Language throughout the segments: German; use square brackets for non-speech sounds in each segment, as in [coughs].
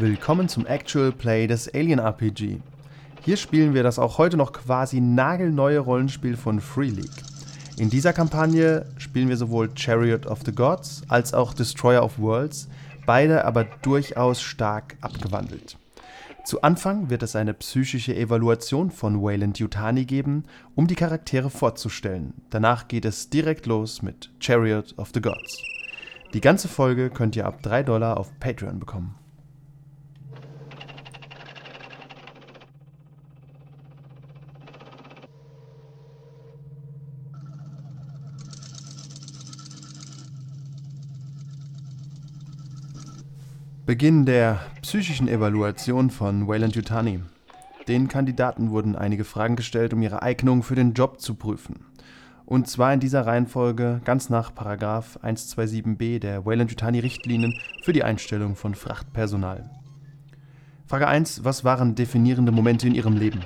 Willkommen zum Actual Play des Alien RPG. Hier spielen wir das auch heute noch quasi nagelneue Rollenspiel von Free League. In dieser Kampagne spielen wir sowohl Chariot of the Gods als auch Destroyer of Worlds, beide aber durchaus stark abgewandelt. Zu Anfang wird es eine psychische Evaluation von Wayland Yutani geben, um die Charaktere vorzustellen. Danach geht es direkt los mit Chariot of the Gods. Die ganze Folge könnt ihr ab 3 Dollar auf Patreon bekommen. Beginn der psychischen Evaluation von Wayland Yutani. Den Kandidaten wurden einige Fragen gestellt, um ihre Eignung für den Job zu prüfen. Und zwar in dieser Reihenfolge ganz nach Paragraph 127b der Wayland Yutani Richtlinien für die Einstellung von Frachtpersonal. Frage 1. Was waren definierende Momente in Ihrem Leben?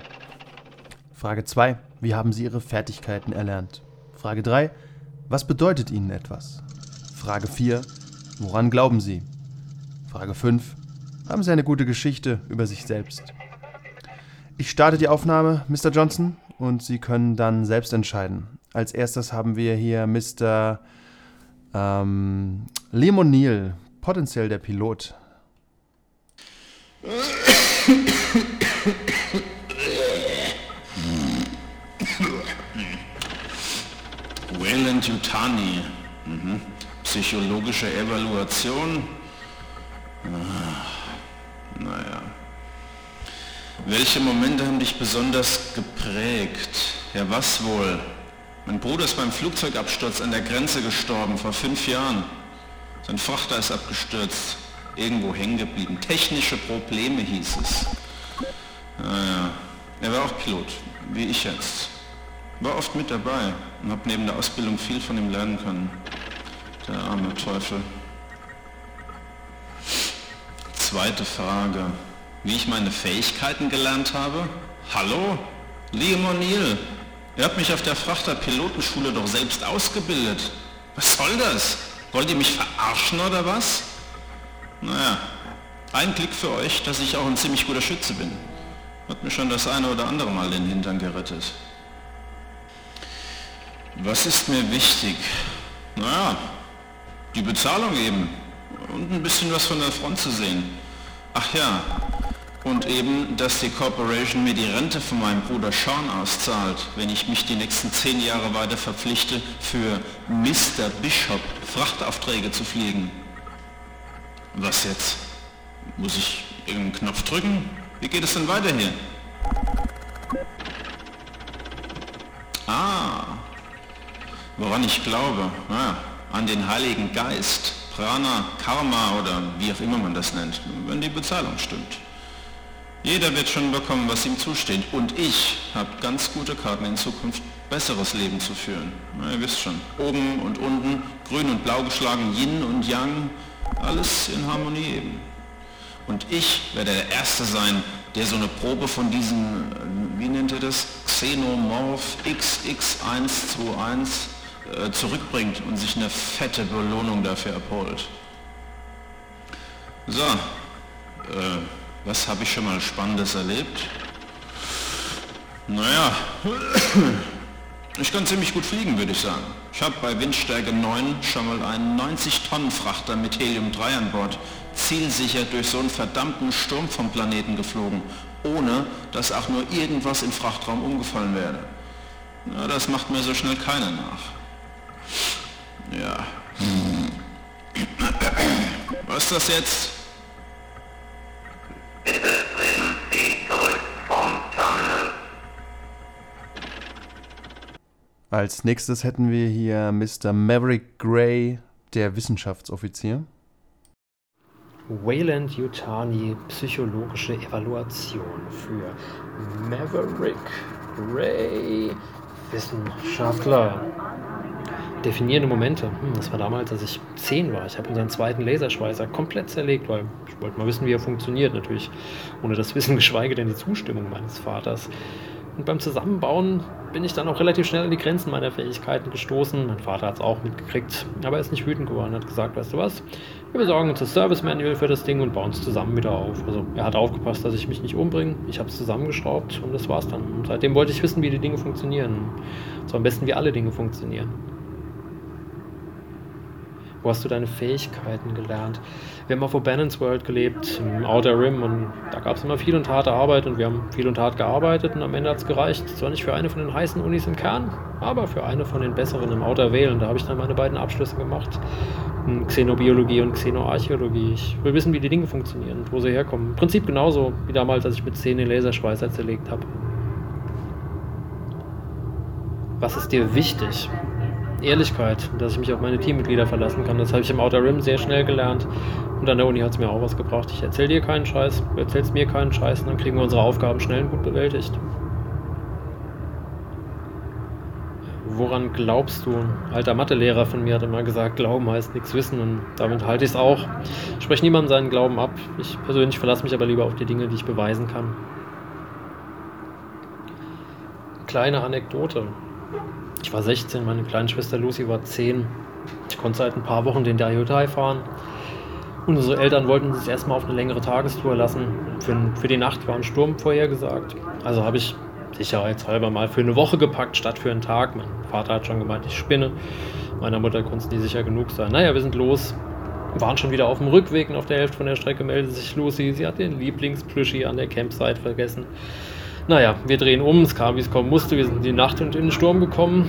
Frage 2. Wie haben Sie Ihre Fertigkeiten erlernt? Frage 3. Was bedeutet Ihnen etwas? Frage 4. Woran glauben Sie? Frage 5. Haben Sie eine gute Geschichte über sich selbst? Ich starte die Aufnahme, Mr. Johnson, und Sie können dann selbst entscheiden. Als erstes haben wir hier Mr. Ähm, Liam O'Neill, potenziell der Pilot. Wayland Yutani. Mhm. Psychologische Evaluation. Naja. Welche Momente haben dich besonders geprägt? Ja, was wohl? Mein Bruder ist beim Flugzeugabsturz an der Grenze gestorben, vor fünf Jahren. Sein Frachter ist abgestürzt, irgendwo hängen geblieben. Technische Probleme hieß es. Naja, er war auch Pilot, wie ich jetzt. War oft mit dabei und habe neben der Ausbildung viel von ihm lernen können. Der arme Teufel. Zweite Frage. Wie ich meine Fähigkeiten gelernt habe? Hallo? Liam O'Neill. Ihr habt mich auf der Frachter-Pilotenschule doch selbst ausgebildet. Was soll das? Wollt ihr mich verarschen oder was? Naja, ein Klick für euch, dass ich auch ein ziemlich guter Schütze bin. Hat mir schon das eine oder andere Mal den Hintern gerettet. Was ist mir wichtig? Naja, die Bezahlung eben. Und ein bisschen was von der Front zu sehen. Ach ja, und eben, dass die Corporation mir die Rente von meinem Bruder Sean auszahlt, wenn ich mich die nächsten zehn Jahre weiter verpflichte, für Mr. Bishop Frachtaufträge zu fliegen. Was jetzt? Muss ich irgendeinen Knopf drücken? Wie geht es denn weiter hier? Ah, woran ich glaube, ah, an den Heiligen Geist. Prana, Karma oder wie auch immer man das nennt, wenn die Bezahlung stimmt. Jeder wird schon bekommen, was ihm zusteht. Und ich habe ganz gute Karten in Zukunft besseres Leben zu führen. Na, ihr wisst schon, oben und unten, grün und blau geschlagen, Yin und Yang, alles in Harmonie eben. Und ich werde der Erste sein, der so eine Probe von diesen, wie nennt ihr das, Xenomorph XX121 äh, zurückbringt und sich eine fette Belohnung dafür abholt. So, äh, was habe ich schon mal Spannendes erlebt? Naja, [coughs] ich kann ziemlich gut fliegen, würde ich sagen. Ich habe bei Windstärke 9 schon mal einen 90-Tonnen-Frachter mit Helium-3 an Bord zielsicher durch so einen verdammten Sturm vom Planeten geflogen, ohne dass auch nur irgendwas im Frachtraum umgefallen wäre. Na, das macht mir so schnell keiner nach. Ja. Was ist das jetzt? Bitte bringen Sie zurück vom Terminal. Als nächstes hätten wir hier Mr. Maverick Gray, der Wissenschaftsoffizier. Wayland Yutani psychologische Evaluation für Maverick Gray Wissenschaftler. Definierende Momente. Hm, das war damals, als ich 10 war. Ich habe unseren zweiten Laserschweißer komplett zerlegt, weil ich wollte mal wissen, wie er funktioniert. Natürlich ohne das Wissen, [laughs] geschweige denn die Zustimmung meines Vaters. Und beim Zusammenbauen bin ich dann auch relativ schnell an die Grenzen meiner Fähigkeiten gestoßen. Mein Vater hat es auch mitgekriegt, aber er ist nicht wütend geworden. Er hat gesagt, weißt du was, wir besorgen uns das Service Manual für das Ding und bauen es zusammen wieder auf. Also er hat aufgepasst, dass ich mich nicht umbringe. Ich habe es zusammengeschraubt und das war's dann. Und seitdem wollte ich wissen, wie die Dinge funktionieren. So am besten, wie alle Dinge funktionieren. Wo hast du deine Fähigkeiten gelernt? Wir haben auf O'Bannon's World gelebt, im Outer Rim, und da gab es immer viel und harte Arbeit und wir haben viel und hart gearbeitet und am Ende hat es gereicht. Zwar nicht für eine von den heißen Unis im Kern, aber für eine von den besseren im Outer Vale. Und da habe ich dann meine beiden Abschlüsse gemacht. Xenobiologie und Xenoarchäologie. Ich will wissen, wie die Dinge funktionieren und wo sie herkommen. Im Prinzip genauso wie damals, als ich mit Zähne Laserschweißer zerlegt habe. Was ist dir wichtig? Ehrlichkeit, dass ich mich auf meine Teammitglieder verlassen kann. Das habe ich im Outer Rim sehr schnell gelernt. Und an der Uni hat es mir auch was gebracht. Ich erzähle dir keinen Scheiß, du erzählst mir keinen Scheiß und dann kriegen wir unsere Aufgaben schnell und gut bewältigt. Woran glaubst du? Alter Mathelehrer von mir hat immer gesagt, Glauben heißt nichts wissen und damit halte ich es auch. Ich spreche niemandem seinen Glauben ab. Ich persönlich verlasse mich aber lieber auf die Dinge, die ich beweisen kann. Kleine Anekdote. Ich war 16, meine kleine Schwester Lucy war 10. Ich konnte seit ein paar Wochen den Daihotai fahren. Unsere Eltern wollten uns erstmal auf eine längere Tagestour lassen. Für, für die Nacht war ein Sturm vorhergesagt. Also habe ich sicherheitshalber mal für eine Woche gepackt, statt für einen Tag. Mein Vater hat schon gemeint, ich spinne. Meiner Mutter konnte es nie sicher genug sein. Naja, wir sind los. Waren schon wieder auf dem Rückweg und auf der Hälfte von der Strecke meldet sich Lucy. Sie hat den Lieblingsplüschi an der Campsite vergessen. Naja, wir drehen um, es kam wie es kommen musste, wir sind in die Nacht und in den Sturm gekommen.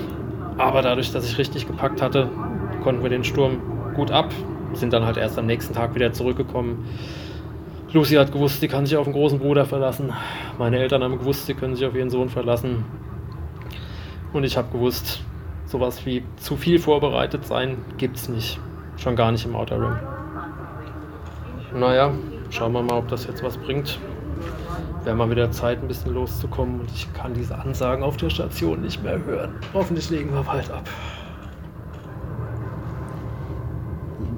Aber dadurch, dass ich richtig gepackt hatte, konnten wir den Sturm gut ab, sind dann halt erst am nächsten Tag wieder zurückgekommen. Lucy hat gewusst, sie kann sich auf den großen Bruder verlassen. Meine Eltern haben gewusst, sie können sich auf ihren Sohn verlassen. Und ich habe gewusst, sowas wie zu viel vorbereitet sein gibt es nicht. Schon gar nicht im Outer Rim. Naja, schauen wir mal, ob das jetzt was bringt. Wir haben mal wieder Zeit, ein bisschen loszukommen und ich kann diese Ansagen auf der Station nicht mehr hören. Hoffentlich legen wir bald ab.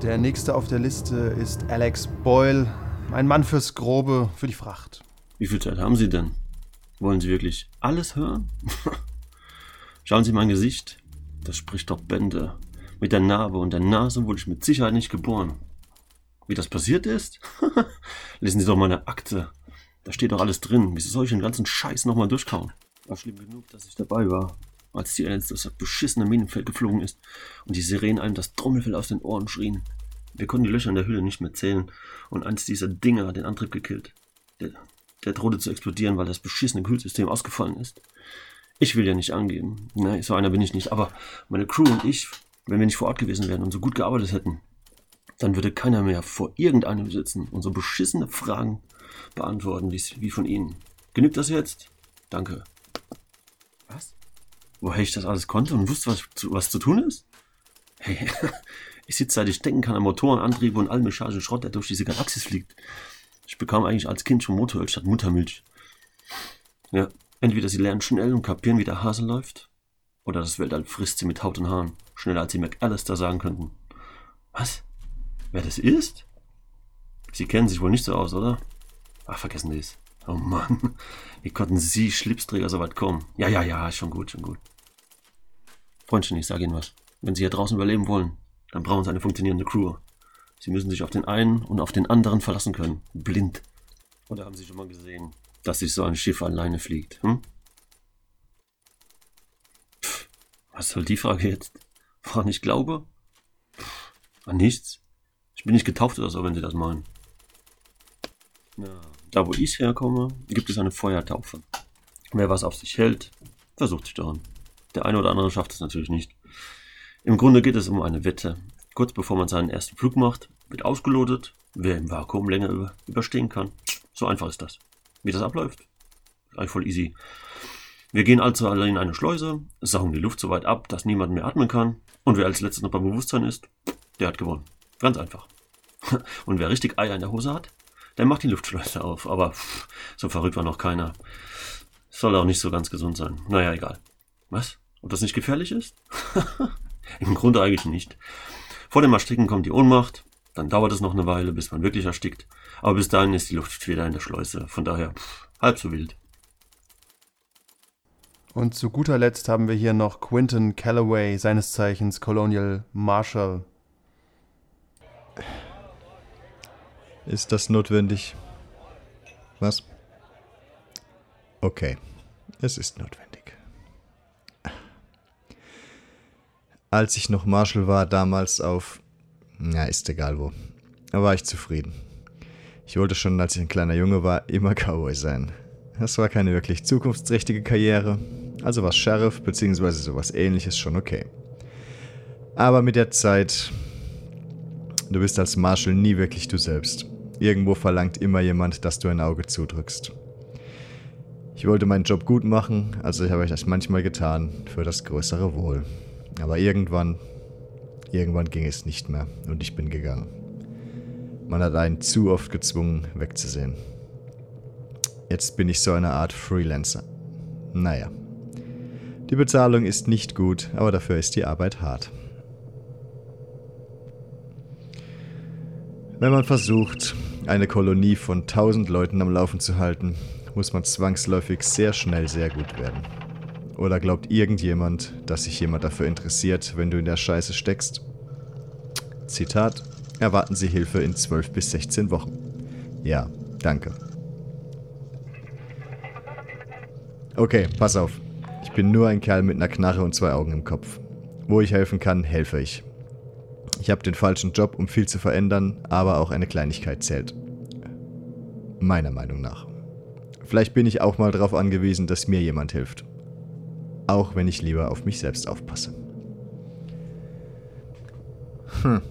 Der nächste auf der Liste ist Alex Boyle, ein Mann fürs Grobe, für die Fracht. Wie viel Zeit haben Sie denn? Wollen Sie wirklich alles hören? [laughs] Schauen Sie mein Gesicht. Das spricht doch Bände. Mit der Narbe und der Nase wurde ich mit Sicherheit nicht geboren. Wie das passiert ist? [laughs] Lesen Sie doch meine Akte. Da steht doch alles drin. Wieso soll ich den ganzen Scheiß nochmal durchkauen? War schlimm genug, dass ich dabei war, als die Aliens das beschissene Minenfeld geflogen ist und die Sirenen einem das Trommelfell aus den Ohren schrien. Wir konnten die Löcher in der Hülle nicht mehr zählen und eins dieser Dinger hat den Antrieb gekillt. Der, der drohte zu explodieren, weil das beschissene Kühlsystem ausgefallen ist. Ich will ja nicht angeben. Nein, so einer bin ich nicht. Aber meine Crew und ich, wenn wir nicht vor Ort gewesen wären und so gut gearbeitet hätten, dann würde keiner mehr vor irgendeinem sitzen und so beschissene Fragen beantworten, wie von Ihnen. Genügt das jetzt? Danke. Was? Woher ich das alles konnte und wusste, was, was zu tun ist? Hey, [laughs] ich sitze seit ich denken kann an Motoren, Antriebe und allen mechanischen Schrott, der durch diese Galaxis fliegt. Ich bekam eigentlich als Kind schon Motoröl statt Muttermilch. Ja, entweder sie lernen schnell und kapieren, wie der Hase läuft, oder das Weltall frisst sie mit Haut und Haaren, schneller als sie McAllister sagen könnten. Was? Wer das ist? Sie kennen sich wohl nicht so aus, oder? Ach, vergessen Sie es. Oh Mann. Wie konnten Sie Schlipsträger so weit kommen? Ja, ja, ja, schon gut, schon gut. Freundchen, ich sage Ihnen was. Wenn Sie hier draußen überleben wollen, dann brauchen Sie eine funktionierende Crew. Sie müssen sich auf den einen und auf den anderen verlassen können. Blind. Oder haben Sie schon mal gesehen, dass sich so ein Schiff alleine fliegt? Hm? Pff, was soll die Frage jetzt? Woran ich glaube? Pff, an nichts. Ich bin nicht getauft oder so, wenn Sie das meinen. Ja. Da, wo ich herkomme, gibt es eine Feuertaufe. Wer was auf sich hält, versucht sich daran. Der eine oder andere schafft es natürlich nicht. Im Grunde geht es um eine Wette. Kurz bevor man seinen ersten Flug macht, wird ausgelotet, wer im Vakuum länger überstehen kann. So einfach ist das. Wie das abläuft? Eigentlich voll easy. Wir gehen also alle in eine Schleuse, saugen die Luft so weit ab, dass niemand mehr atmen kann. Und wer als letztes noch beim Bewusstsein ist, der hat gewonnen. Ganz einfach. [laughs] Und wer richtig Eier in der Hose hat, der macht die Luftschleuse auf. Aber pff, so verrückt war noch keiner. Soll auch nicht so ganz gesund sein. Naja, egal. Was? Ob das nicht gefährlich ist? [laughs] Im Grunde eigentlich nicht. Vor dem Ersticken kommt die Ohnmacht. Dann dauert es noch eine Weile, bis man wirklich erstickt. Aber bis dahin ist die Luft wieder in der Schleuse. Von daher pff, halb so wild. Und zu guter Letzt haben wir hier noch Quinton Calloway, seines Zeichens Colonial Marshal. Ist das notwendig? Was? Okay, es ist notwendig. Als ich noch Marshal war, damals auf... Na, ist egal wo. Da war ich zufrieden. Ich wollte schon, als ich ein kleiner Junge war, immer Cowboy sein. Das war keine wirklich zukunftsträchtige Karriere, also war Sheriff bzw. sowas ähnliches schon okay. Aber mit der Zeit, du bist als Marshal nie wirklich du selbst. Irgendwo verlangt immer jemand, dass du ein Auge zudrückst. Ich wollte meinen Job gut machen, also habe ich das manchmal getan, für das größere Wohl. Aber irgendwann, irgendwann ging es nicht mehr und ich bin gegangen. Man hat einen zu oft gezwungen, wegzusehen. Jetzt bin ich so eine Art Freelancer. Naja. Die Bezahlung ist nicht gut, aber dafür ist die Arbeit hart. Wenn man versucht, eine Kolonie von tausend Leuten am Laufen zu halten, muss man zwangsläufig sehr schnell sehr gut werden. Oder glaubt irgendjemand, dass sich jemand dafür interessiert, wenn du in der Scheiße steckst? Zitat: Erwarten Sie Hilfe in 12 bis 16 Wochen. Ja, danke. Okay, pass auf. Ich bin nur ein Kerl mit einer Knarre und zwei Augen im Kopf. Wo ich helfen kann, helfe ich. Ich habe den falschen Job, um viel zu verändern, aber auch eine Kleinigkeit zählt. Meiner Meinung nach. Vielleicht bin ich auch mal darauf angewiesen, dass mir jemand hilft. Auch wenn ich lieber auf mich selbst aufpasse. Hm.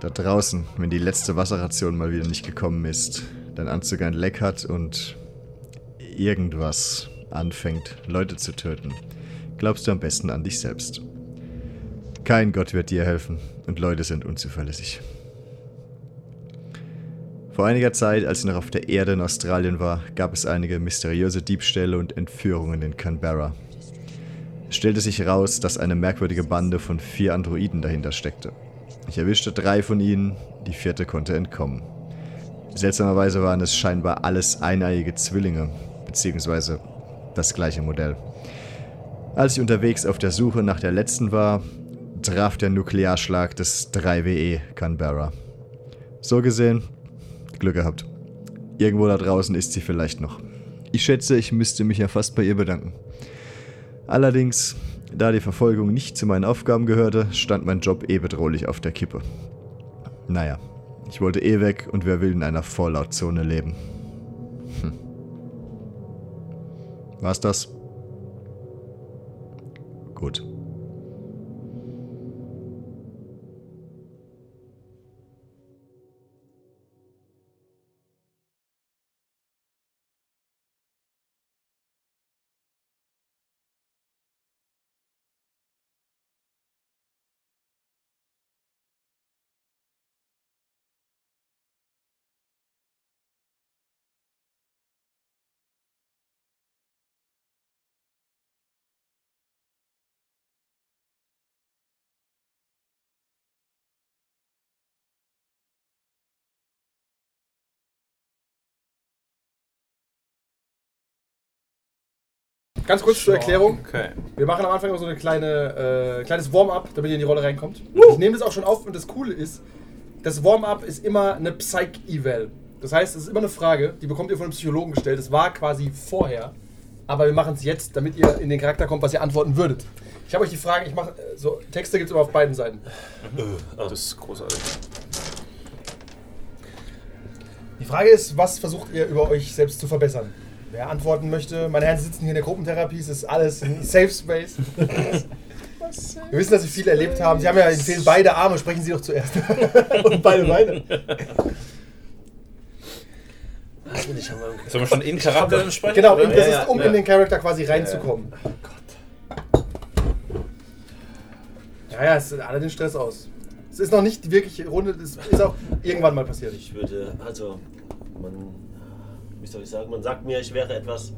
Da draußen, wenn die letzte Wasserration mal wieder nicht gekommen ist, dein Anzug ein Leck hat und irgendwas anfängt, Leute zu töten, glaubst du am besten an dich selbst. Kein Gott wird dir helfen und Leute sind unzuverlässig. Vor einiger Zeit, als ich noch auf der Erde in Australien war, gab es einige mysteriöse Diebstähle und Entführungen in Canberra. Es stellte sich heraus, dass eine merkwürdige Bande von vier Androiden dahinter steckte. Ich erwischte drei von ihnen, die vierte konnte entkommen. Seltsamerweise waren es scheinbar alles eineiige Zwillinge, beziehungsweise das gleiche Modell. Als ich unterwegs auf der Suche nach der letzten war, traf der Nuklearschlag des 3WE Canberra. So gesehen, Glück gehabt. Irgendwo da draußen ist sie vielleicht noch. Ich schätze, ich müsste mich ja fast bei ihr bedanken. Allerdings, da die Verfolgung nicht zu meinen Aufgaben gehörte, stand mein Job eh bedrohlich auf der Kippe. Naja, ich wollte eh weg und wer will in einer Vorlautzone leben? Hm. War's das? Gut. Ganz kurz zur Erklärung. Okay. Wir machen am Anfang immer so ein kleine, äh, kleines Warm-up, damit ihr in die Rolle reinkommt. Ich nehme das auch schon auf und das Coole ist, das Warm-up ist immer eine Psych-Eval. Das heißt, es ist immer eine Frage, die bekommt ihr von einem Psychologen gestellt. Das war quasi vorher, aber wir machen es jetzt, damit ihr in den Charakter kommt, was ihr antworten würdet. Ich habe euch die Fragen, ich mache äh, so Texte gibt es immer auf beiden Seiten. Das ist großartig. Die Frage ist, was versucht ihr über euch selbst zu verbessern? Wer antworten möchte, meine Herren Sie sitzen hier in der Gruppentherapie, es ist alles ein Safe Space. Wir wissen, dass Sie viel erlebt haben. Sie haben ja, Ihnen fehlen beide Arme, sprechen Sie doch zuerst. [laughs] Und beide Beine. Sollen wir schon in Charakter dann sprechen? Genau, oder? das Ja, ist, um ja, in ja. den Charakter quasi reinzukommen. Ja, ja, es alle den Stress aus. Es ist noch nicht wirklich Runde, es ist auch irgendwann mal passiert. Ich würde, also, man, wie soll ich sagen, man sagt mir, ich wäre etwas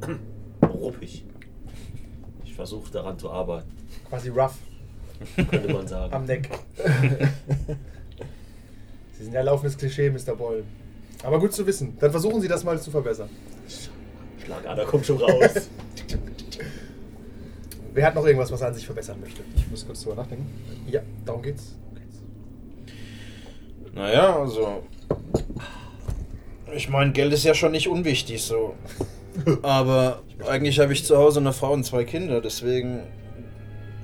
[clears throat] ruppig. Ich versuche daran zu arbeiten, Quasi rough könnte man sagen. am Neck. Sie sind ja laufendes Klischee, Mr. Boyle. Aber gut zu wissen. Dann versuchen Sie das mal zu verbessern. Schlagader kommt schon raus. [laughs] Wer hat noch irgendwas, was er an sich verbessern möchte? Ich muss kurz drüber nachdenken. Ja, darum geht's. Naja, also. Ich meine, Geld ist ja schon nicht unwichtig so. [laughs] Aber eigentlich habe ich zu Hause eine Frau und zwei Kinder, deswegen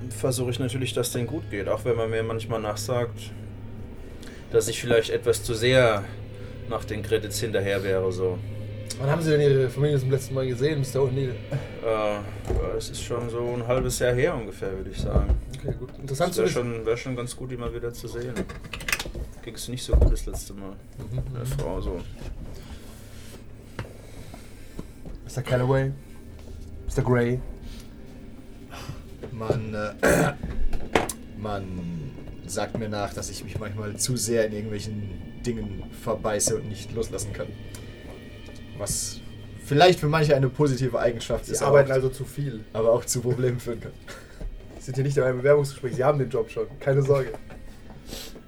versuche ich natürlich, dass denen gut geht. Auch wenn man mir manchmal nachsagt, dass ich vielleicht etwas zu sehr nach den Credits hinterher wäre. So. Wann haben Sie denn Ihre Familie zum letzten Mal gesehen, Mr. O'Neill? Äh, es ist schon so ein halbes Jahr her ungefähr, würde ich sagen. Okay, gut. Interessant Es zu wäre schon, wär schon ganz gut, die mal wieder zu sehen. Ging es nicht so gut das letzte Mal. Mhm, Eine Frau so. Mr. Calloway? Mr. Gray? Man, äh, [coughs] man sagt mir nach, dass ich mich manchmal zu sehr in irgendwelchen Dingen verbeiße und nicht loslassen kann. Was vielleicht für manche eine positive Eigenschaft Sie ist, arbeiten aber, auch, also zu viel. aber auch zu Problemen führen kann. [laughs] Sie sind hier nicht in einem Bewerbungsgespräch. Sie haben den Job schon. Keine Sorge.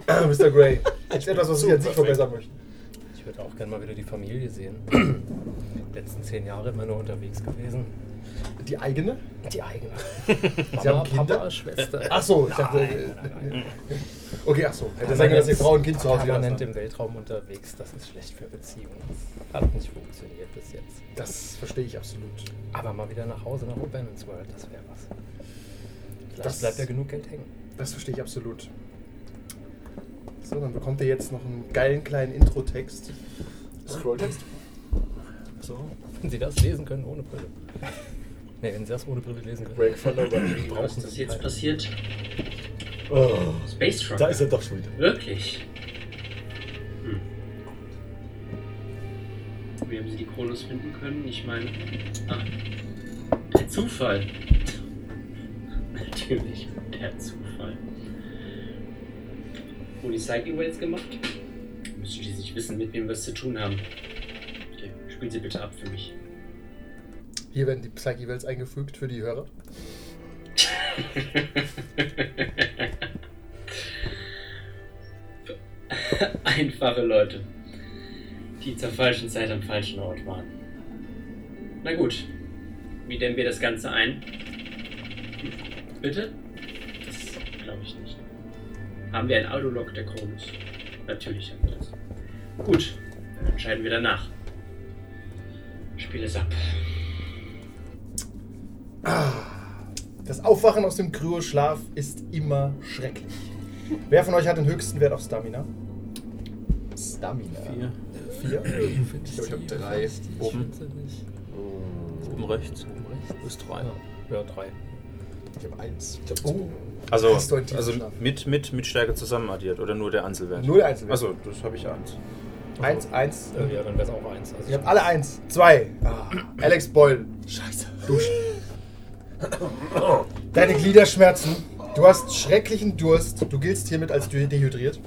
[laughs] Mr. Gray. [laughs] Ist etwas, was Sie an sich verbessern möchten. Ich würde auch gerne mal wieder die Familie sehen. Die letzten zehn Jahre immer nur unterwegs gewesen. Die eigene? Die eigene. [laughs] Sie haben Kinder? Papa, Schwester. Ach so, ich dachte. äh, Okay, ach so. Hätte können, dass die Frau und Kind zu Hause permanent im Weltraum unterwegs. Das ist schlecht für Beziehungen. Das hat nicht funktioniert bis jetzt. Das verstehe ich absolut. Aber mal wieder nach Hause nach O'Bannon's World, das wäre was. Vielleicht Das- bleibt ja genug Geld hängen. Das verstehe ich absolut. So, dann bekommt ihr jetzt noch einen geilen kleinen Intro-Text. Scrolltext? So, wenn Sie das lesen können ohne Brille. Ne, wenn Sie das ohne Brille lesen können. Break brauchen Was ist jetzt halt. passiert? Oh, Space Trucker. da ist er doch schon wieder. Wirklich? Hm. Wie haben Sie die Kronos finden können? Ich meine, ach, der Zufall. [laughs] Natürlich, der Zufall. Wo die Psyche Whales gemacht? Müssen Sie nicht wissen, mit wem wir es zu tun haben. Okay, spielen Sie bitte ab für mich. Hier werden die Psyche-Wells eingefügt für die Hörer. [laughs] Einfache Leute, die zur falschen Zeit am falschen Ort waren. Na gut, wie dämmen wir das Ganze ein? Bitte? Haben wir ein Autolog der Kronos? Natürlich haben wir das. Gut, dann entscheiden wir danach. Spiel es ab. Das Aufwachen aus dem Kryoschlaf ist immer schrecklich. Wer von euch hat den höchsten Wert auf Stamina? Stamina. Vier. Vier? Ich glaube, ich habe drei. Oben. Oben rechts. Bis drei. Ja, drei. Ich habe eins. Oh, Also, also mit, mit, mit Stärke zusammen addiert oder nur der Einzelwert? nur der Einzelwert. Achso, das habe ich eins. Eins, eins. Äh, ja, dann wäre es auch eins. Also Ihr habt alle eins. Zwei. Ah, Alex Boyle. Scheiße. Duschen. Deine Glieder schmerzen. Du hast schrecklichen Durst. Du giltst hiermit als de- dehydriert.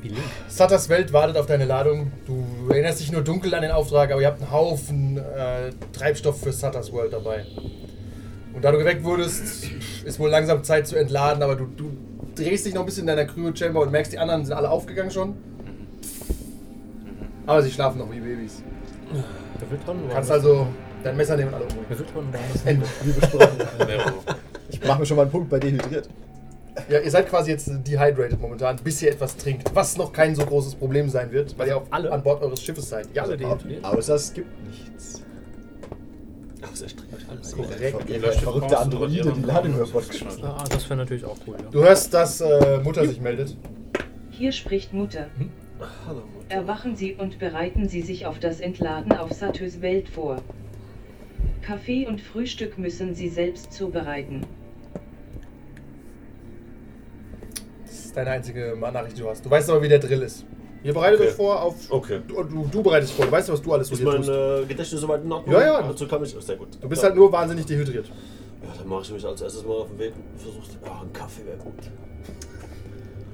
Wie link. Sutters Welt wartet auf deine Ladung. Du erinnerst dich nur dunkel an den Auftrag, aber ihr habt einen Haufen äh, Treibstoff für Sutters World dabei. Und da du geweckt wurdest, ist wohl langsam Zeit zu entladen, aber du, du drehst dich noch ein bisschen in deiner Cryo-Chamber und merkst, die anderen sind alle aufgegangen schon. Aber sie schlafen noch wie Babys. Der Wildron Du kannst also dein Messer nehmen und alle umbringen. Der Wildron war das Ende. Wie besprochen. Ich mache mir schon mal einen Punkt bei dehydriert. Ja, ihr seid quasi jetzt dehydrated momentan, bis ihr etwas trinkt. Was noch kein so großes Problem sein wird, weil ihr auch Alle? an Bord eures Schiffes seid. Ja, alle dehydriert? Außer es gibt nichts. Verrückte Androide, die Ladung über Bord. Ah, das wäre natürlich auch cool, ja. Du hörst, dass äh, Mutter sich meldet. Hier spricht Mutter. Hallo Mutter. Erwachen Sie und bereiten Sie sich auf das Entladen auf Satyrs Welt vor. Kaffee und Frühstück müssen Sie selbst zubereiten. Das ist deine einzige Nachricht, die du hast. Du weißt aber, wie der Drill ist. Ihr bereitet Okay. euch vor auf. Okay. Du, du, du bereitest vor. Du weißt, was du alles so Ist hier mein tust. äh, Gedächtnis soweit in Ordnung? Ja, ja. Dazu kann ich. Sehr gut. Du bist ja. halt nur wahnsinnig dehydriert. Ja, dann mache ich mich als erstes mal auf den Weg und versuche. Ja, ein Kaffee wäre gut.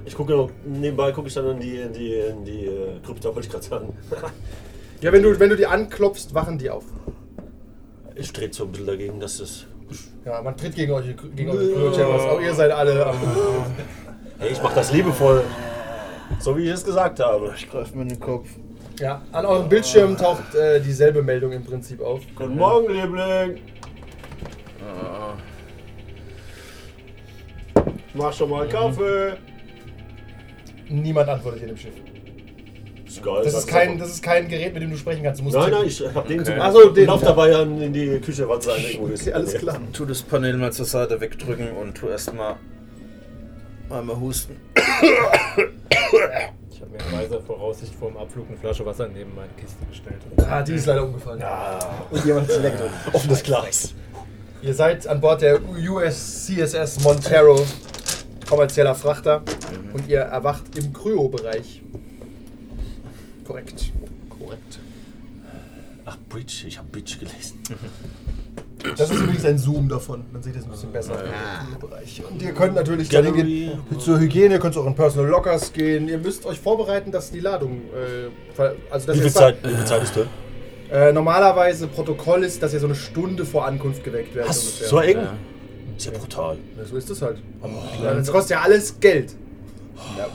Ich gucke noch, nebenbei gucke ich dann in die, in die, in die äh, Krypta, wollte ich gerade sagen. [laughs] Ja, wenn du, wenn du die anklopfst, wachen die auf. Ich drehe so ein bisschen dagegen, dass das. Ja, man tritt gegen euch, gegen eure. Auch ihr seid alle am. Hey, ich mache das liebevoll. So wie ich es gesagt habe. Ich greife mir in den Kopf. Ja, an eurem Bildschirm taucht äh, dieselbe Meldung im Prinzip auf. Guten Morgen, Liebling. Mach schon mal einen Kaffee. Niemand antwortet hier im Schiff. Ist geil. Das sag's ist, kein, einfach. das ist kein Gerät, mit dem du sprechen kannst. Du musst Nein, nein, ich hab den Okay. zum Ach so, den- Lauf dabei an in die Küche, was sein irgendwo ist. Okay, alles klar. Tu das Panel mal zur Seite wegdrücken und tu erstmal einmal husten. Ich habe mir in weiser Voraussicht vor dem Abflug eine Flasche Wasser neben meine Kiste gestellt. Ah, die ist leider umgefallen. Und jemand ist lecker drin. Offenes Glas. Ihr seid an Bord der USCSS Montero, kommerzieller Frachter, und ihr erwacht im Kryo-Bereich. Korrekt. Korrekt. Ach, Bridge. Ich hab Bridge gelesen. [laughs] Das ist übrigens ein Zoom davon. Seht ihr es ein bisschen besser. im. Und ihr könnt natürlich dann Gallery. hingehen. Zur Hygiene könnt ihr auch in Personal Lockers gehen. Ihr müsst euch vorbereiten, dass die Ladung. Äh, ver- also dass Wie ihr viel, Zeit, wie viel Zeit ist drin? Äh, normalerweise Protokoll ist, dass ihr so eine Stunde vor Ankunft geweckt werdet. Ungefähr. So eng? Ja. Ist ja brutal. Ja, so ist es halt. Ja, das kostet ja alles Geld.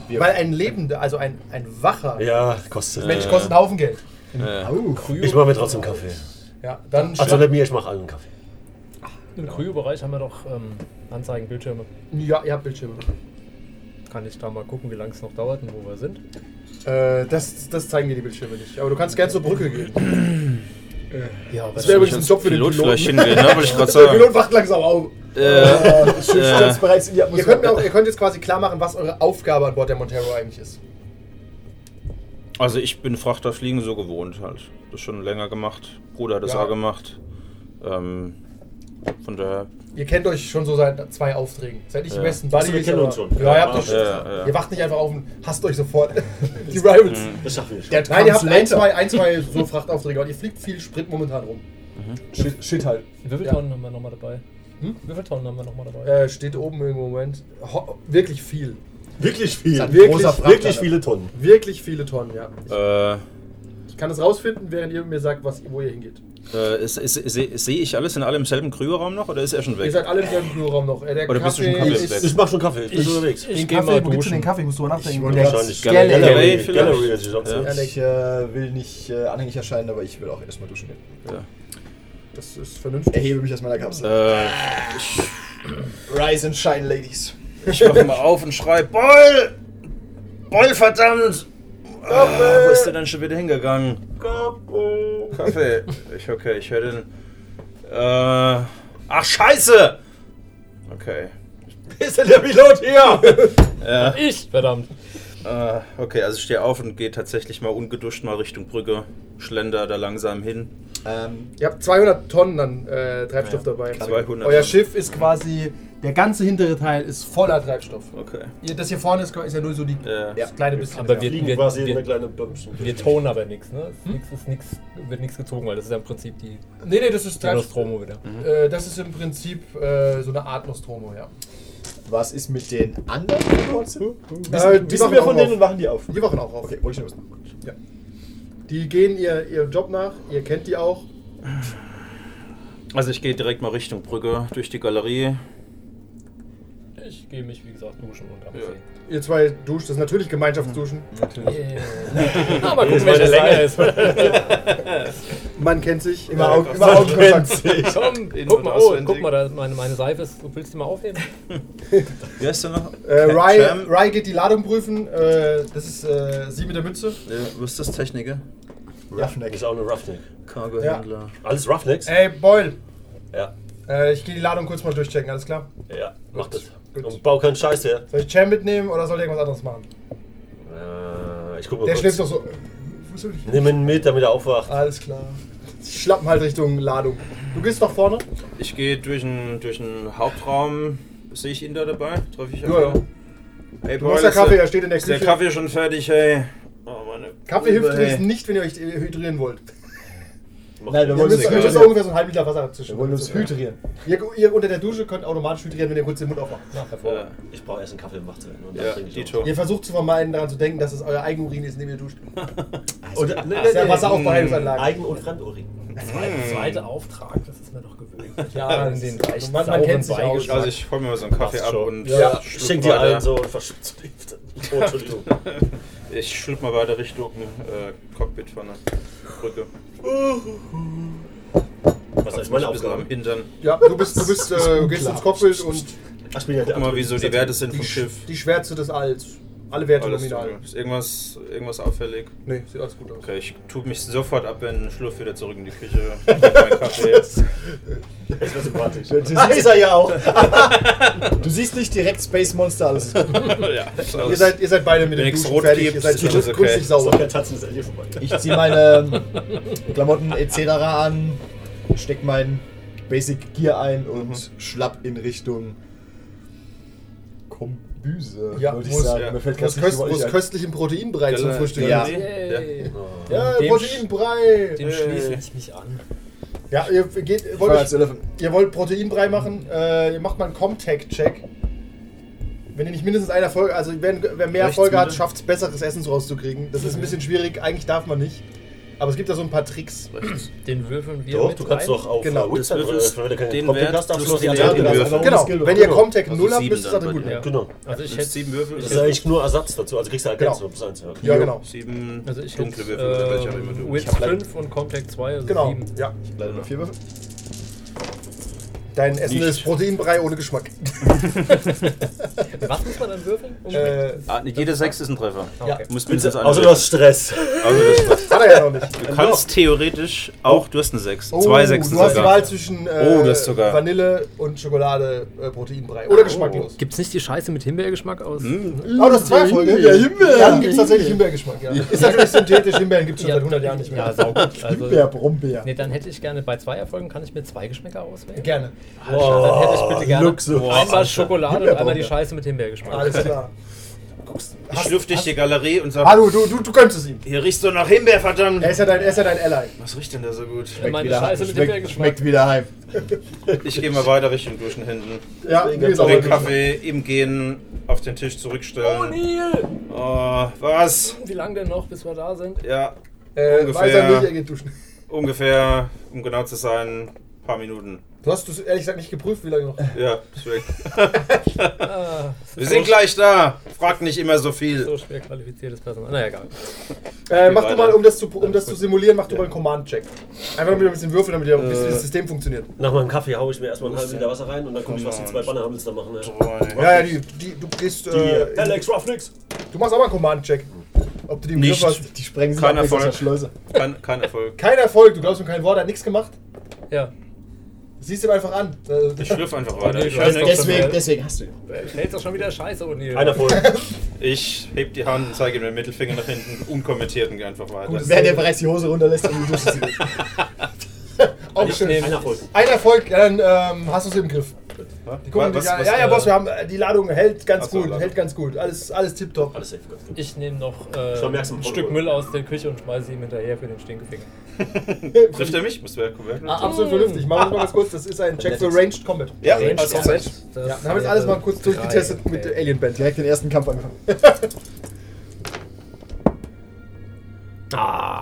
Ja, Weil ein Lebender, also ein, ein wacher Ja, kostet. Mensch kostet einen Haufen Geld. Ich mache mir trotzdem Kaffee. Ja, dann Also nicht mir, ich mache allen einen Kaffee. Im Kryo-Bereich haben wir doch ähm, Anzeigenbildschirme. Ja, ihr habt Bildschirme. Kann ich da mal gucken, wie lange es noch dauert und wo wir sind? Äh, das, das zeigen dir die Bildschirme nicht. Aber du kannst gerne zur Brücke gehen. [clears throat] Ja, Das wäre übrigens ein Job für den Pilot Piloten. hingehen, ne? Ich [laughs] gerade Der sagen. Pilot wacht langsam auf. Äh, Schiff stürzt bereits in die Ihr Atmosphäre. könnt, auch, ihr könnt jetzt quasi klar machen, was eure Aufgabe an Bord der Montero eigentlich ist. also ich bin Frachterfliegen so gewohnt halt. Das schon länger gemacht. Bruder hat das Ja. auch gemacht. Ähm, von daher. Ihr kennt euch schon so seit zwei Aufträgen. Seid nicht die Ja. besten Achso, wir kennen uns schon. Ja, ihr habt Ja, euch schon. ja, ja. Ihr wacht nicht einfach auf und hasst euch sofort. [laughs] [laughs] die Rivals. Das schaffen wir schon. Der Nein, ihr habt ein, zwei, ein, zwei so Frachtaufträge und ihr fliegt viel Sprint momentan rum. Shit, Shit halt. Wie viele Ja. Tonnen haben wir nochmal dabei? Hm? Wie viele Tonnen haben wir nochmal dabei? Äh, steht oben im Moment. Ho wirklich viel. Wirklich viel. Wirklich-. Wirklich viele Tonnen. Wirklich viele Tonnen, ja. Ich, Äh, ich kann es rausfinden, während ihr mir sagt, was, wo ihr hingeht. Äh, Sehe seh ich alles in allem im selben Kryoraum noch oder ist er schon Ihr weg? seid alle im selben Büroraum noch. Äh, der Oder bist du schon Kaffee weg? Ich mach schon Kaffee. Ich bin Ich- unterwegs. ich geh Kaffee, mal wo gibt's denn duschen. den Kaffee? Musst du mal nachdenken. Der Wahrscheinlich. Gallery. Gallery. Gallery, ist sonst Ja. Ich äh, will nicht äh, anhängig erscheinen, aber ich will auch erstmal duschen gehen. Das ist vernünftig. Erhebe mich aus meiner Kapsel. Äh, Rise and shine, Ladies. ich mache mal auf und schrei: Beul! Beul, verdammt! Ah, wo ist der denn schon wieder hingegangen? Kaffee. Ich, okay, ich höre den. Äh, ach, Scheiße! Okay. [laughs] Ist denn der Pilot hier? [laughs] Ja. Ich, verdammt. Äh, okay, also ich stehe auf und gehe tatsächlich mal ungeduscht mal Richtung Brücke, schlender da langsam hin. Ähm, Ihr habt 200 Tonnen an äh, Treibstoff dabei. 200 Euer. Schiff ist quasi, der ganze hintere Teil ist voller Treibstoff. Okay. Ihr, das hier vorne ist, ist ja nur so die, Ja. das kleine bisschen. Aber wir, Fliegen wir, quasi in wir, eine kleine Bömmchen. wir tonen aber nichts, ne? Es Nix ist nix, wird nichts gezogen, weil das ist ja im Prinzip die, nee, nee, das ist die Treibstoff. Nostromo wieder. Äh, das ist im Prinzip äh, so eine Art Nostromo, ja. was ist mit den anderen, sind? Äh, die Wissen wachen wir auch von denen auf. und machen die auf? Die wachen auch auf. Okay, wollte ich nur wissen. Die gehen ihr, ihrem Job nach, ihr kennt die auch. Also ich gehe direkt mal Richtung Brücke durch die Galerie. Ich gehe mich, wie gesagt, duschen und Ja. abziehen. Ihr zwei duscht, das ist natürlich Gemeinschaftsduschen. Yeah. mal [laughs] gucken, welche Länge ist. [laughs] Man kennt sich. Immer, Augen, immer Augenkontakt. [laughs] Komm, In- guck mal, oh, guck mal, da meine, meine Seife ist, willst du die mal aufheben? Wie heißt der noch? Äh, Rai? Rai geht die Ladung prüfen. Äh, das ist äh, sie mit der Mütze. Ja, was ist das Techniker? Roughneck. Ist auch eine Roughneck. Cargo-Händler. Alles Roughnecks? Ey, Boyle. Ja. Äh, ich gehe die Ladung kurz mal durchchecken, alles klar? Ja, mach das. Gut. Und bau keinen Scheiß her. Soll ich Jam mitnehmen oder soll ich irgendwas anderes machen? Äh, ich guck mal Der kurz. schläft doch so. Wo soll ich? Nimm ihn mit, damit er aufwacht. Alles klar. Schlappen halt Richtung Ladung. Du gehst nach vorne? Ich gehe durch den durch den Hauptraum. Sehe ich ihn da dabei? Treffe ich ihn? Ja, ja. Hey, Du machst ja ist Kaffee, der- er steht in der Ist der Küche. Kaffee schon fertig, hey? Oh, meine Kaffee hilft Rübe, übrigens hey. nicht, wenn ihr euch hydrieren wollt. Nein, wir Ihr wollen uns, wir ungefähr so ein halb Liter Wasser zwischen. wollen uns hydrieren. Ihr, ihr unter der Dusche könnt automatisch hydrieren, wenn ihr kurz den Mund aufmacht. Ja, Ich brauche erst einen Kaffee, um wach zu werden. Und ja, trinke ich. Ihr versucht zu vermeiden, daran zu denken, dass es euer Eigenurin ist, indem ihr duscht. auch. [laughs] Und, Das ist ja Wasseraufbereitungsanlage. Eigen- und Fremdurin. Zweiter zweite Auftrag, das ist mir doch gewöhnt. [laughs] Ja, in den leicht man- man sauren kennt sich. Beigeschmack. Also ich hol mir mal so einen Kaffee ab und Ja, schenk dir einen so und verschütze dich. Oh, Entschuldigung. [laughs] Ich schluck mal weiter Richtung äh, Cockpit von der Brücke. Was ist meine ein bisschen Aufgabe. am Hintern. Ja, du bist, du bist, [laughs] äh, du gehst ins Cockpit und Ach, ich bin ja der Guck mal, wieso die Werte sind die, vom Sch- Schiff. die Schwärze des Alls. Alle Werte Alles nominal. Ist irgendwas, irgendwas auffällig? Nee, sieht alles gut aus. Okay, ich tue mich sofort ab, wenn Schluff wieder zurück in die Küche. [laughs] Mein Kaffee. Das wäre sympathisch. Du siehst er ja auch. [laughs] du siehst nicht direkt Space Monster, alles ist gut. [laughs] ja, ist Ihr seid, ihr seid beide mit dem Duschen rot fertig, gibt, ihr seid ist schon alles okay. Ist doch sauber. kein Tatzen, ist vorbei. Ich ziehe meine Klamotten etc. an, steck mein Basic Gear ein und schlapp in Richtung Kombüse, Ja, wollte ich muss- sagen. ja. Mir fällt köst, köstlichen Proteinbrei zum Frühstück Ja. Ja, Dem Proteinbrei. Dem schließe ich mich an. Ja, ihr, geht, ihr, wollt, euch- ihr wollt Proteinbrei machen, äh, ihr macht mal einen Comtech-Check. Wenn ihr nicht mindestens eine Folge, also wer, wer mehr Erfolge hat, schafft es besseres Essen rauszukriegen. Das ist ein bisschen schwierig, eigentlich darf man nicht. Aber es gibt da so ein paar Tricks. Den würfeln wir Doch, mit du kannst rein. doch auf Genau. Würfelst äh, wenn du keinen den Comtech Wert hast, darfst du die. Würfeln. Also Genau, Skill- wenn ihr genau. Comtech Also 0 habt, sieben müsst ihr dann gut. Ja. Genau. Also ich hätte sieben Würfel. Das ist eigentlich nur Ersatz dazu, also kriegst du ergänzt Genau. plus eins. Ja. Ja, genau. Sieben also ich dunkle hätte Würfel, äh, du hab leider- 5 und Contact 2, also Genau, 7. ja. Leider nur vier Würfel. Dein Essen Nicht. ist Proteinbrei ohne Geschmack. [laughs] Was muss man dann würfeln? Um äh, Ah, nicht jede sechs ist ein Treffer. ja. Du musst mindestens eine Außer du hast Stress. Du hast- Hat er ja noch nicht. Du kannst theoretisch auch, du hast eine 6. Oh, Zwei Sechsen du hast die sogar. Wahl zwischen äh, Oh, Vanille und Schokolade äh, Proteinbrei. Oder geschmacklos. Gibt es nicht die Scheiße mit Himbeergeschmack aus? Oh, das ist zwei Folgen. Himbeer, Himbeer. Dann gibt es tatsächlich Himbeergeschmack. Ja. Ist natürlich synthetisch, Himbeeren gibt es schon Ja. seit 100 Jahren nicht mehr. Ja, saugut. Also, Himbeer, Brombeer. nee, dann hätte ich gerne bei zwei Erfolgen, kann ich mir zwei Geschmäcker auswählen? Gerne. Dann hätte ich bitte gerne Luxus. einmal Schokolade und einmal die Scheiße mit Himbeergeschmack. Alles klar. Ich schlüpf durch die Galerie und sag, Hallo, du, du, du könntest ihn. hier riechst du nach Himbeer, verdammt. Er ist ja dein, er ist ja dein Ally. Was riecht denn da so gut? Meine wieder, Scheiße mit schmeckt, Himbeergeschmack. schmeckt wieder heim. Ich gehe mal weiter Richtung Duschen hinten. Ja, Den mal Kaffee im Gehen auf den Tisch zurückstellen. Oh, Neil! Oh, was? Wie lange denn noch, bis wir da sind? Ja, äh, ungefähr. Weiß er nicht, er geht duschen. ungefähr, um genau zu sein, ein paar Minuten. Du hast es ehrlich gesagt nicht geprüft, wie lange noch. Ja, deswegen. [laughs] Wir sind gleich da. Frag nicht immer so viel. so schwer qualifiziertes Personal. Na egal. Äh, mach du mal, um das zu, um das zu simulieren, mach du mal einen Command-Check. Einfach damit du ein bisschen würfeln, damit dir ein bisschen Äh. das System funktioniert. Nach meinem Kaffee haue ich mir erstmal ein halbes Liter Wasser rein und dann gucke ich, was die zwei Bannerhamels da machen. Ja. Ja, ja, die, die, du gehst. Äh, Alex Ruffnix. du machst auch mal einen Command-Check. Ob du die im. Griff hast. Die sprengen sich Kein Erfolg. Schleuse. Kein, kein Erfolg. Kein Erfolg, du glaubst mir kein Wort, er hat nichts gemacht. Ja. Siehst ihm einfach an. Äh, Ich [laughs] schlürf einfach weiter. nee, Ich, du doch- Deswegen, deswegen hast du ihn. Schnellst doch schon wieder Scheiße, O'Neill. Einer voll. [laughs] ich heb die Hand und zeige ihm den Mittelfinger nach hinten, unkommentiert und gehe einfach weiter. Während er bereits die Hose runterlässt, um die Dusche zu gehen. auch schön. Einer voll. Ein Erfolg, dann ähm, hast du es im Griff. Die gucken Was- dich an. was- ja, ja, äh, Boss, wir haben äh, die Ladung hält ganz so, gut, Ladung. hält ganz gut. Alles, alles tipptopp. Alles safe. ganz gut. Ich nehme noch äh, ein Stück Protokoll. Müll aus der Küche und schmeiße ihm hinterher für den Stinkefinger. [laughs] Trifft er mich? Muss wer gucken. Ah, absolut vernünftig. Machen wir mal ganz kurz. Das ist ein Check für Ranged Combat. Ja, Range als Combat, Ja, dann haben wir jetzt alles mal kurz durchgetestet mit Alien Band. Direkt den ersten Kampf angefangen. [laughs]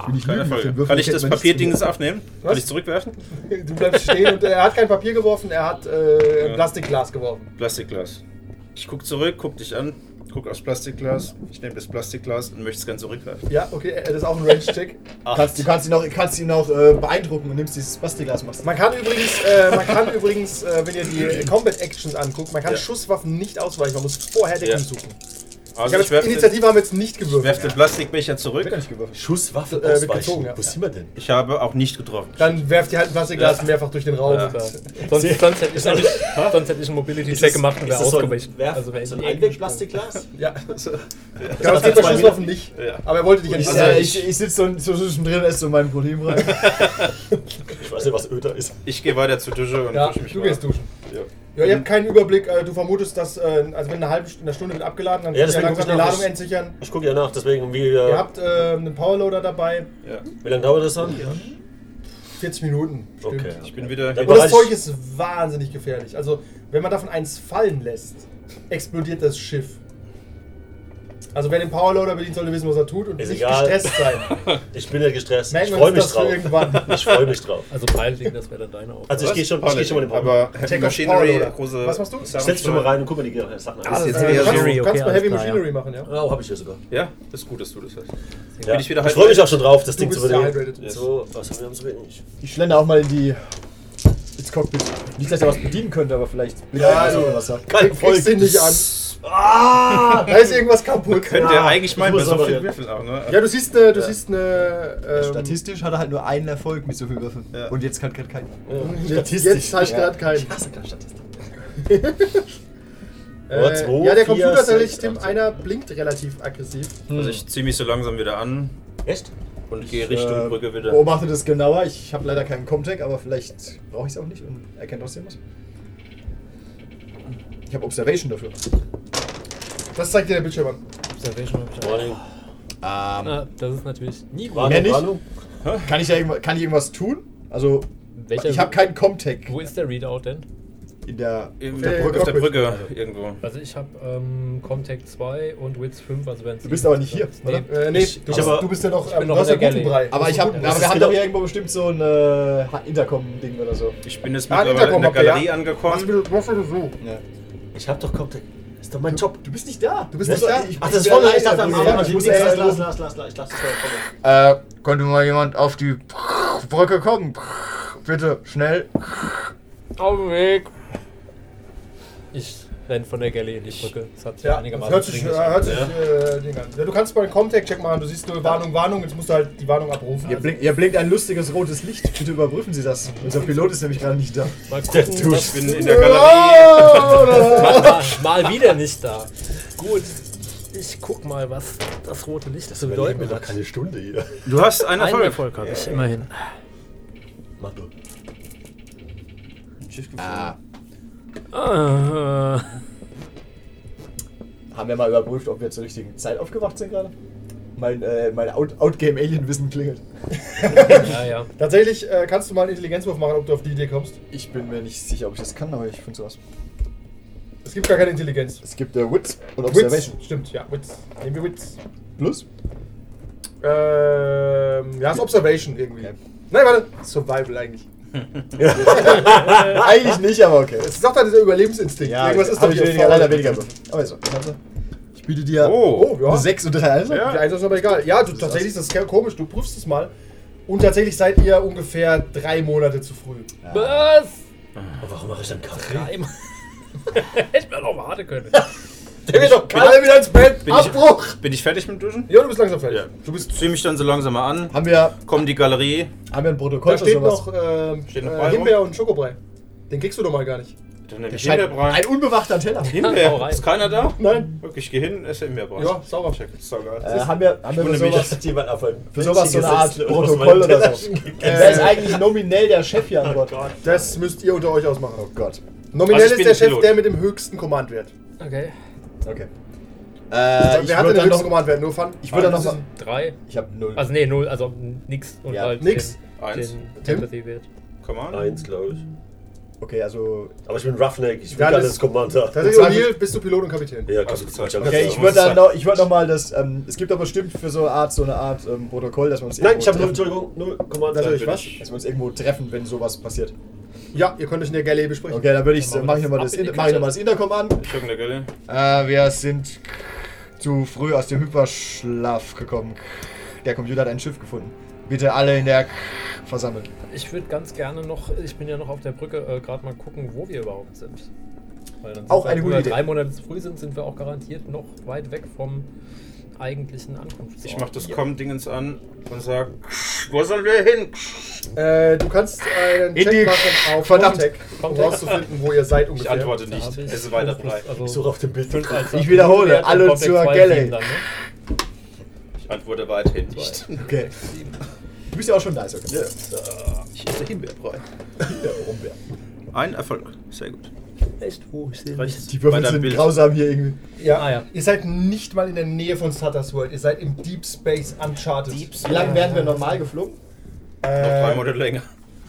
Will ich kein lügen, auf den Erfolg. Würfel Kann ich das Papierding jetzt aufnehmen? Was? Kann ich zurückwerfen? Du bleibst stehen und er hat kein Papier geworfen, er hat äh, ein Ja. Plastikglas geworfen. Plastikglas. Ich guck zurück, guck dich an, guck aufs Plastikglas. Ich nehme das Plastikglas und möchte es gerne zurückwerfen. Ja, okay, äh, das ist auch ein Range-Check. Du kannst ihn auch, kannst ihn auch äh, beeindrucken und nimmst dieses Plastikglas machst. Man kann übrigens, äh, man kann übrigens, äh, wenn ihr die Combat Actions anguckt, man kann Ja. Schusswaffen nicht ausweichen, man muss vorher Deckung Ja. suchen. Also ich habe ich den, Initiative haben wir jetzt nicht gewürfelt. den Plastikbecher zurück. Nicht gewürfelt. Schusswaffe Äh, ausweichen. ja. Wo sind wir denn? Ich habe auch nicht getroffen. Dann werft ihr halt ein Plastikglas Ja. mehrfach durch den Raum. Ja. Sonst, sonst, hätte ich sonst hätte ich einen Mobility-Check gemacht und Ist wäre das so ein, ausgewichen. Also wäre so ein [laughs] [laughs] ich Einwegplastikglas? ja. Also, ja, das geht bei Schusswaffen nicht. Aber er wollte dich ja Ich, nicht Also sagen. ich, ich sitze so, zwischendrin und esse so meinen Proteinbrei. [laughs] Ich weiß nicht, was Öder ist. Ich gehe weiter zur Dusche und dusche mich du gehst duschen. Ja. Ja, ihr habt keinen Überblick. äh, Du vermutest, dass, äh, also wenn eine halbe eine Stunde wird abgeladen, dann Ja, könnt ihr langsam die Ladung entsichern. Ich gucke ja nach, deswegen, wie, Ihr äh, habt äh, einen Powerloader dabei. Ja. wie lange dauert das dann? 40 Minuten. Stimmt. Okay. Ich bin wieder. Und das Zeug ist wahnsinnig gefährlich. Also, wenn man davon eins fallen lässt, explodiert das Schiff. Also, wer den Powerloader bedient, sollte wissen, was er tut und Ist nicht egal. gestresst sein. [laughs] Ich bin ja gestresst. Merken ich freue uns mich drauf. irgendwann. [laughs] Ich freue mich drauf. Also Piloting, das wäre dann deine Aufgabe. Also ich gehe schon, ich geh schon mal den Raum. Aber Heavy Machinery, Powerloader. große. Was machst du? Setz dich schon mal rein und guck mal die Sachen an. Ah, das Äh, ist du Heavy kannst, Machinery, du okay, kannst mal Heavy klar, ja. Machinery machen, ja? Oh, habe ich hier sogar. Ja, das ist gut, dass du das hast. Ja. Bin ich ich freue mich auch schon drauf, das Du Ding zu ja übernehmen. Yes. So, was haben wir so wenig? Ich schlender auch mal in die Cockpit. Nicht, dass er was bedienen könnte, aber vielleicht. Ja, also, also, was sagt. Kein Kriegst ihn nicht an. Ah, da ist irgendwas kaputt. Könnte er eigentlich meinen, bei so viel jetzt. Würfel auch, ne? Ja, du siehst eine, du siehst eine, ähm, Statistisch hat er halt nur einen Erfolg mit so viel Würfeln. Ja. Und jetzt kann gerade keinen. jetzt, jetzt halt Ja. gerade kein. Ich hasse gerade Statistik. [laughs] Äh, zwei, ja, der vier, Computer tatsächlich acht. einer blinkt relativ aggressiv. Also ich ziehe mich so langsam wieder an Echt? und gehe Richtung Äh, Brücke wieder. Beobachte das genauer. Ich habe leider keinen Comtech, aber vielleicht brauche ich es auch nicht und erkenne trotzdem was. Ich habe Observation dafür. Das zeigt dir der Bildschirm an. Observation hab ich auch. Warning. Ähm, Na, das ist natürlich nie gut. Mehr Warnung, nicht? Warnung. kann, ich da irgendwas, kann ich irgendwas tun? Also, Welcher- ich habe keinen Comtech Wo ist der Readout denn? in der, auf der Brücke. auf der. Brücke irgendwo. Also ich habe ähm, Comtech 2 und Wits 5, also wenn Du bist aber nicht hier, oder? Äh, nee, Ich- du, ich bist, aber- du bist ja noch, ich bin ähm, noch in ja der Galley. Brei. Aber ich habe, Das aber wir haben doch hier irgendwo bestimmt so ein äh, Intercom-Ding oder so. Ich bin jetzt Ah, mittlerweile in der Galerie ja? Was angekommen. will- was will du so? Ja. Ich hab doch Comtech. Ist doch mein Job. Du bist nicht da. Du bist nicht da? Ich, Ach, das ist voll. Ich dachte, da am. Anfang. Ich muss Lass, erst lass, los. lass, lass, lass. Ich lass das. Äh, könnte mal jemand auf die Brücke kommen? Bitte, schnell. Auf dem Weg! Ich renn von der Galley in die Brücke. Das hat sich Ja, das einigermaßen hört sich, äh, hört sich äh, Ding an. Ja, du kannst mal den Comtech-Check machen, du siehst nur Warnung, Warnung, jetzt musst du halt die Warnung abrufen. Hier blinkt, hier blinkt ein lustiges rotes Licht. Bitte überprüfen Sie das. Unser Pilot ist nämlich gerade nicht da. Mal gucken, Ich was bin in der Galerie. [laughs] mal, mal wieder nicht da. Gut, ich guck mal, was das rote Licht bedeuten mir doch hat. keine Stunde hier. Du hast einen Ein Erfolg. Erfolg habe ich, immerhin. Mach du. Ah, Ah, haben wir mal überprüft, ob wir zur richtigen Zeit aufgewacht sind gerade? Mein, äh, mein Out Outgame-Alien-Wissen klingelt. [laughs] ja, ja. Tatsächlich äh, kannst du mal einen Intelligenzwurf machen, ob du auf die Idee kommst. Ich bin mir nicht sicher, ob ich das kann, aber ich finde sowas. Es gibt gar keine Intelligenz. Es gibt äh, Wits und Observation. Wits, stimmt, ja, Wits. Nehmen wir Wits. Plus? Ähm, ja, ist Observation irgendwie. Nein, warte, Survival eigentlich. [laughs] Eigentlich nicht, aber okay. Es ist doch dieser Überlebensinstinkt. Irgendwas ist doch ich hier weniger, leider weniger. Aber so, warte. Ich biete dir Oh, ja. eine 6 und 3 also. Ja. Die Eins ist aber egal. Ja, du, tatsächlich ist das komisch, du prüfst es mal. Und tatsächlich seid ihr ungefähr drei Monate zu früh. Was? Aber warum mache ich dann Kaffee? Dreimal. [laughs] Hätte mir noch warten können. [laughs] Der wird doch alle wieder ins Bett. Bin ich- Abbruch! Bin ich fertig mit dem Duschen? Ja, du bist langsam fertig. Ja. Du bist. Zieh mich dann so langsam mal an. Haben wir, Komm in die Galerie. haben wir ein Protokoll Da für steht sowas? noch, ähm, Steht noch äh? Himbeer und Schokobrei. Den kriegst du doch mal gar nicht. Dann nehme Der ich Himbeerbrei. ein unbewachter Teller. [laughs] Himbeer. Ist keiner da? Nein. Wirklich, geh hin, esse Himbeerbrei. Ja, sauber. Check, ist saugeil. Äh, haben wir, haben wir für mich, sowas, jemand auf [laughs] für sowas so eine Art Protokoll oder so? Wer ist eigentlich nominell der Chef hier an Bord? Das müsst ihr unter euch ausmachen. Oh Gott. Nominell Also ich ist der Chef Pilot. der mit dem höchsten Command-Wert. Okay. Okay. Äh, Wer ich hat würde denn den höchsten noch, Command-Wert? Nur Fun. ich würde dann noch Das mal, ist- Drei. ich habe null. Also nee, null, also nix und Ja, halt nix. den, Eins. den? Empathy-Wert. Come on. Eins, glaube ich. Okay, also Aber ich bin Roughneck. Ich will Ja, nicht Commander. Tatsächlich, [laughs] O'Neill, bist du Pilot und Kapitän. Ja, Also, Zeit. du Okay, ich würde dann noch, ich würde noch mal das, ähm, es gibt doch bestimmt für so eine Art, so eine Art ähm, Protokoll, dass wir uns Nein, irgendwo ich habe null, treffen. Entschuldigung, null Commander. Natürlich, bin was? ich. Dass wir uns irgendwo treffen, wenn sowas passiert. Ja, ihr könnt euch in der Galley besprechen. Okay, dann würde ich, Dann mache ich nochmal das in mach ich noch mal das Intercom an. Ich in der Galerie. Äh, wir sind zu früh aus dem Hyperschlaf gekommen. Der Computer hat ein Schiff gefunden. Bitte alle in der versammeln. Ich würde ganz gerne noch, ich bin ja noch auf der Brücke, äh, gerade mal gucken, wo wir überhaupt sind. Weil dann sind Auch wir, eine wenn gute wir Idee. drei Monate zu früh sind, sind wir auch garantiert noch weit weg vom eigentlichen Ankunftsort. Ich mach das Ja. Com-Dingens an und sag, wo sollen wir hin? Äh, du kannst einen In Check machen auf Verdammt. Contact, um rauszufinden, wo ihr seid Ich ungefähr. antworte Da nicht. ich Esse weiter fünf plus- brei. Also Ich suche auf dem Bild. Ich wiederhole, alle zur Galley. ne? Ich antworte weiterhin nicht. Okay. Du bist ja auch schon da, ist okay. Ich esse Himbeerbrei. Ja, Brombeer. Ein Erfolg. Sehr gut. Echt, wo ich sehe Reicht Die Würfel sind Bild. grausam hier irgendwie. Ja. Ah, ja. Ihr seid nicht mal in der Nähe von Sutter's World. Ihr seid im Deep Space Uncharted. Deep Wie lange werden wir normal geflogen? Noch drei äh, Monate länger.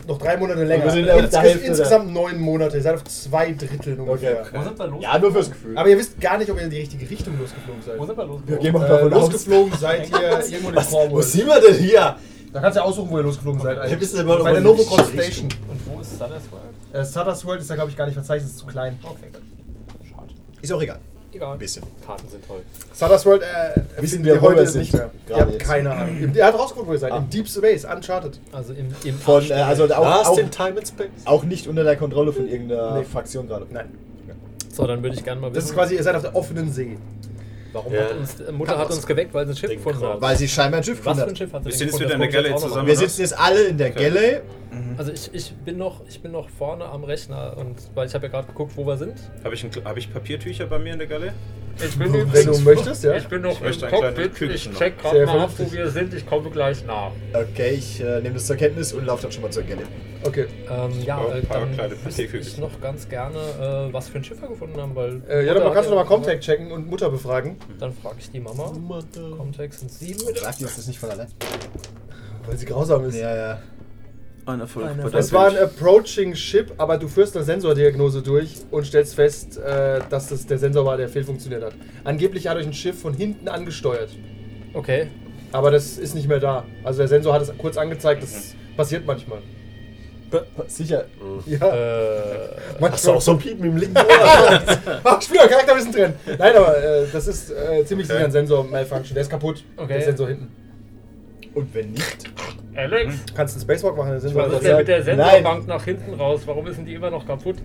noch drei Monate länger. wir sind auf der Insges Hälfte insgesamt neun Monate. Ihr seid auf zwei Drittel ungefähr. Okay. Wo sind wir los? Ja, nur fürs Gefühl. Aber ihr wisst gar nicht, ob ihr in die richtige Richtung losgeflogen seid. Wo sind wir los? Wir gehen mal Äh, davon aus. losgeflogen seid ihr irgendwo in Was, wo Cornwall. sind wir denn hier? Da kannst du ja aussuchen, wo ihr losgeflogen seid. Wir wissen immer noch Bei der Novocon Station. Und wo ist Sutter's World? Äh, Sutter's World ist da, glaube ich, gar nicht verzeichnet, ist zu klein. Okay, gut. Schade. Ist auch egal. Egal. Ein bisschen. Karten sind toll. Stardust World äh, Wissen wir, heute wir sind, nicht mehr. Ihr habt jetzt. keine Ahnung. Er hat rausgeguckt, wo ihr seid. Ah. Im Deep Space, Uncharted. Also im, im Von, äh, also auch, Last auch, in Time and Space. auch nicht unter der Kontrolle von irgendeiner Nee. Fraktion gerade. Nein. So, dann würde ich gerne mal Das wissen, ist quasi, ihr seid auf der offenen See. warum Ja. hat uns, Mutter hat uns geweckt, weil sie ein Schiff Den gefunden hat. Weil sie scheinbar ein Schiff gefunden hat. Schiff hat sie Wir sind jetzt wieder in der Das Galley zusammen. Wir sitzen jetzt alle in der Galley. Also ich, ich, bin noch, ich bin noch vorne am Rechner und weil ich habe ja gerade geguckt, wo wir sind. Habe ich, ein, hab ich Papiertücher bei mir in der Galle? Ich bin Wenn du möchtest, ja. Ich bin noch Ich möchte ein kleines Kügelchen noch. check Sehr vernünftig. wir sind. Ich komme gleich nach. Okay, ich äh, nehme das zur Kenntnis und laufe dann schon mal zur Galley. Okay. Ähm, ja, äh, ein paar dann kleine wüsste ich noch ganz gerne, äh, was für ein Schiff wir gefunden haben, weil... Äh, ja, dann kannst du nochmal Comtech checken und Mutter befragen. Dann frage ich die Mama. Comtech sind sieben. Sagt ihr das nicht von allein? [laughs] Weil sie grausam ist. Ja, ja. Ein Erfolg. Ein Erfolg. Es war ein. Approaching Ship, aber du führst eine Sensordiagnose durch und stellst fest, äh, dass das der Sensor war, der fehlfunktioniert hat. Angeblich hat euch ein Schiff von hinten angesteuert, Okay. aber das ist nicht mehr da. Also der Sensor hat es kurz angezeigt, das passiert manchmal. Sicher. Ja, Äh. [laughs] Hast du auch so ein Piepen im linken [laughs] Ach, Spieler, Charakterwissen drin. Nein, aber äh, das ist äh, ziemlich sicher ein Sensor-Malfunction. Der ist kaputt. Okay. Der Sensor hinten. Und wenn nicht, Alex, Kannst du einen Spacewalk machen? Was ist denn mit der. Sensorbank nach hinten raus? Warum ist denn die immer noch kaputt?